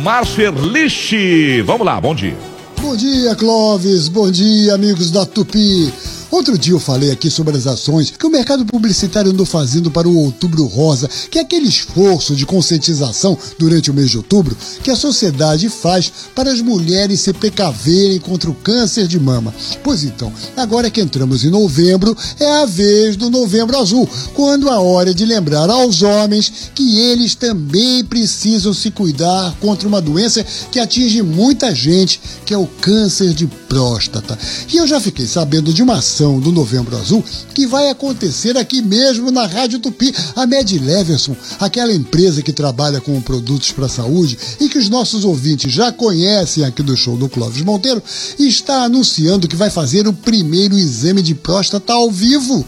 Márcio Erlich. Vamos lá, bom dia. Bom dia, Clóvis. Bom dia, amigos da Tupi. Outro dia eu falei aqui sobre as ações que o mercado publicitário andou fazendo para o Outubro Rosa, que é aquele esforço de conscientização durante o mês de outubro que a sociedade faz para as mulheres se precaverem contra o câncer de mama. Pois então, agora que entramos em novembro, é a vez do Novembro Azul, quando a hora é de lembrar aos homens que eles também precisam se cuidar contra uma doença que atinge muita gente, que é o câncer de próstata. E eu já fiquei sabendo de uma ação do Novembro Azul que vai acontecer aqui mesmo na Rádio Tupi. A Med Leverson, aquela empresa que trabalha com produtos para a saúde e que os nossos ouvintes já conhecem aqui do show do Clóvis Monteiro, está anunciando que vai fazer o primeiro exame de próstata ao vivo.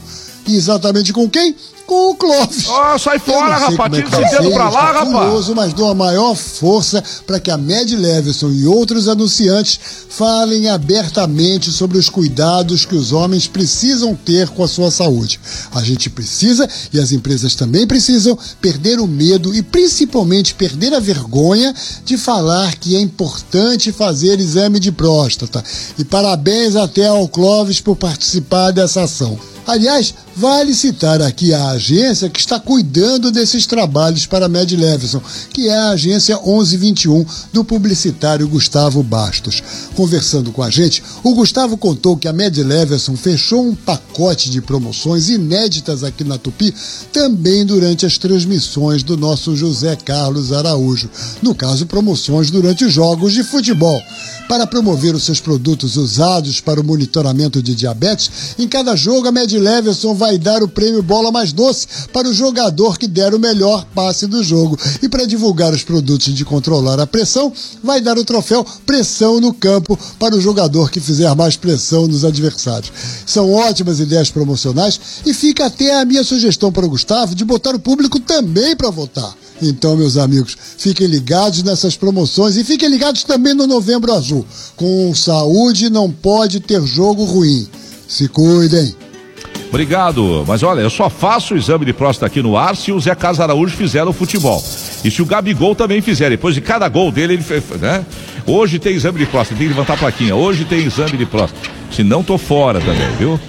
Exatamente com quem? com o Clóvis. Ó, oh, sai fora, rapaz. Tira esse dedo pra lá, rapaz. Curioso, mas dou a maior força para que a Med Leveson e outros anunciantes falem abertamente sobre os cuidados que os homens precisam ter com a sua saúde. A gente precisa, e as empresas também precisam, perder o medo e principalmente perder a vergonha de falar que é importante fazer exame de próstata. E parabéns até ao Clóvis por participar dessa ação. Aliás, vale citar aqui a agência que está cuidando desses trabalhos para a Med Leveson, que é a agência 1121 do publicitário Gustavo Bastos. Conversando com a gente, o Gustavo contou que a Med Leveson fechou um pacote de promoções inéditas aqui na Tupi, também durante as transmissões do nosso José Carlos Araújo. No caso, promoções durante os jogos de futebol. Para promover os seus produtos usados para o monitoramento de diabetes, em cada jogo a Med Leverson vai dar o prêmio Bola Mais Doce para o jogador que der o melhor passe do jogo. E para divulgar os produtos de controlar a pressão, vai dar o troféu Pressão no Campo para o jogador que fizer mais pressão nos adversários. São ótimas ideias promocionais e fica até a minha sugestão para o Gustavo de botar o público também para votar. Então, meus amigos, fiquem ligados nessas promoções e fiquem ligados também no Novembro Azul. Com saúde não pode ter jogo ruim. Se cuidem. Obrigado. Mas olha, eu só faço o exame de próstata aqui no ar se o Zé Carlos Araújo fizer o futebol. E se o Gabigol também fizer, depois de cada gol dele, ele fez, né? Hoje tem exame de próstata, tem que levantar a plaquinha. Hoje tem exame de próstata. Se não, tô fora também, viu?